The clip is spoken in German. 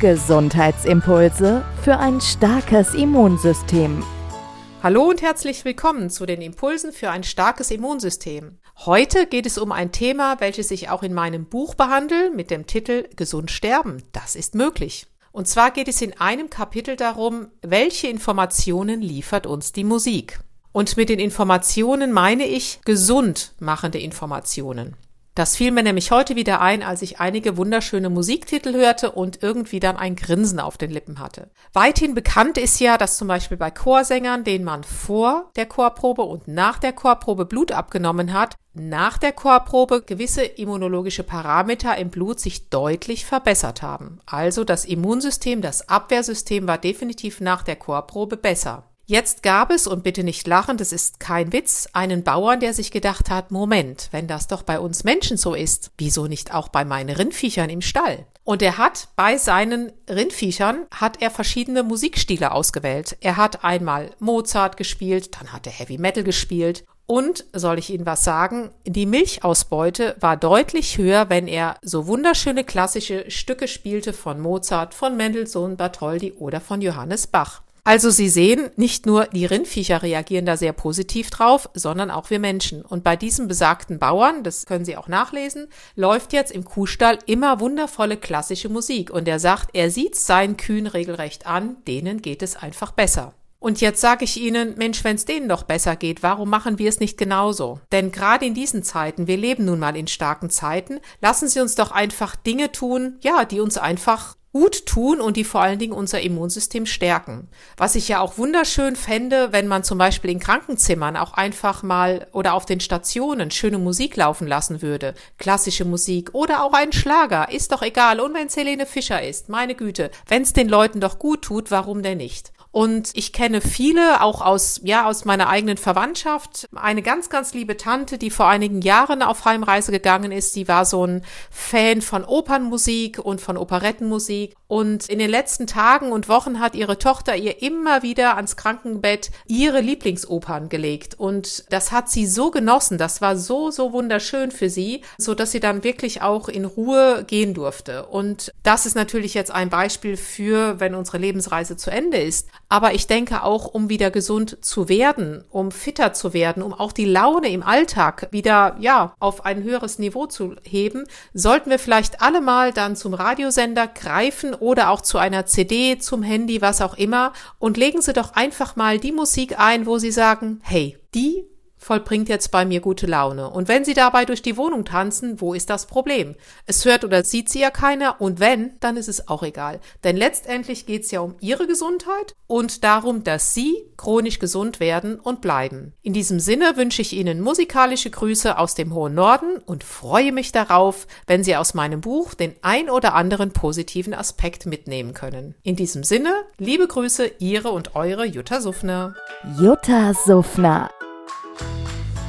Gesundheitsimpulse für ein starkes Immunsystem. Hallo und herzlich willkommen zu den Impulsen für ein starkes Immunsystem. Heute geht es um ein Thema, welches ich auch in meinem Buch behandle mit dem Titel Gesund sterben. Das ist möglich. Und zwar geht es in einem Kapitel darum, welche Informationen liefert uns die Musik. Und mit den Informationen meine ich gesund machende Informationen. Das fiel mir nämlich heute wieder ein, als ich einige wunderschöne Musiktitel hörte und irgendwie dann ein Grinsen auf den Lippen hatte. Weithin bekannt ist ja, dass zum Beispiel bei Chorsängern, denen man vor der Chorprobe und nach der Chorprobe Blut abgenommen hat, nach der Chorprobe gewisse immunologische Parameter im Blut sich deutlich verbessert haben. Also das Immunsystem, das Abwehrsystem war definitiv nach der Chorprobe besser. Jetzt gab es, und bitte nicht lachen, das ist kein Witz, einen Bauern, der sich gedacht hat, Moment, wenn das doch bei uns Menschen so ist, wieso nicht auch bei meinen Rindviechern im Stall? Und er hat bei seinen Rindviechern hat er verschiedene Musikstile ausgewählt. Er hat einmal Mozart gespielt, dann hat er Heavy Metal gespielt und soll ich Ihnen was sagen? Die Milchausbeute war deutlich höher, wenn er so wunderschöne klassische Stücke spielte von Mozart, von Mendelssohn, Bartholdy oder von Johannes Bach. Also Sie sehen, nicht nur die Rindviecher reagieren da sehr positiv drauf, sondern auch wir Menschen. Und bei diesem besagten Bauern, das können Sie auch nachlesen, läuft jetzt im Kuhstall immer wundervolle klassische Musik. Und er sagt, er sieht seinen Kühen regelrecht an, denen geht es einfach besser. Und jetzt sage ich Ihnen, Mensch, wenn es denen doch besser geht, warum machen wir es nicht genauso? Denn gerade in diesen Zeiten, wir leben nun mal in starken Zeiten, lassen Sie uns doch einfach Dinge tun, ja, die uns einfach gut tun und die vor allen Dingen unser Immunsystem stärken. Was ich ja auch wunderschön fände, wenn man zum Beispiel in Krankenzimmern auch einfach mal oder auf den Stationen schöne Musik laufen lassen würde. Klassische Musik oder auch ein Schlager, ist doch egal. Und wenn es Helene Fischer ist, meine Güte, wenn es den Leuten doch gut tut, warum denn nicht? Und ich kenne viele, auch aus, ja, aus meiner eigenen Verwandtschaft. Eine ganz, ganz liebe Tante, die vor einigen Jahren auf Heimreise gegangen ist, die war so ein Fan von Opernmusik und von Operettenmusik. Und in den letzten Tagen und Wochen hat ihre Tochter ihr immer wieder ans Krankenbett ihre Lieblingsopern gelegt. Und das hat sie so genossen. Das war so, so wunderschön für sie, so dass sie dann wirklich auch in Ruhe gehen durfte. Und das ist natürlich jetzt ein Beispiel für, wenn unsere Lebensreise zu Ende ist. Aber ich denke auch, um wieder gesund zu werden, um fitter zu werden, um auch die Laune im Alltag wieder, ja, auf ein höheres Niveau zu heben, sollten wir vielleicht alle mal dann zum Radiosender greifen oder auch zu einer CD, zum Handy, was auch immer und legen Sie doch einfach mal die Musik ein, wo Sie sagen, hey, die vollbringt jetzt bei mir gute Laune. Und wenn sie dabei durch die Wohnung tanzen, wo ist das Problem? Es hört oder sieht sie ja keiner und wenn, dann ist es auch egal. Denn letztendlich geht es ja um ihre Gesundheit und darum, dass sie chronisch gesund werden und bleiben. In diesem Sinne wünsche ich Ihnen musikalische Grüße aus dem hohen Norden und freue mich darauf, wenn Sie aus meinem Buch den ein oder anderen positiven Aspekt mitnehmen können. In diesem Sinne, liebe Grüße, Ihre und eure Jutta Suffner. Jutta Suffner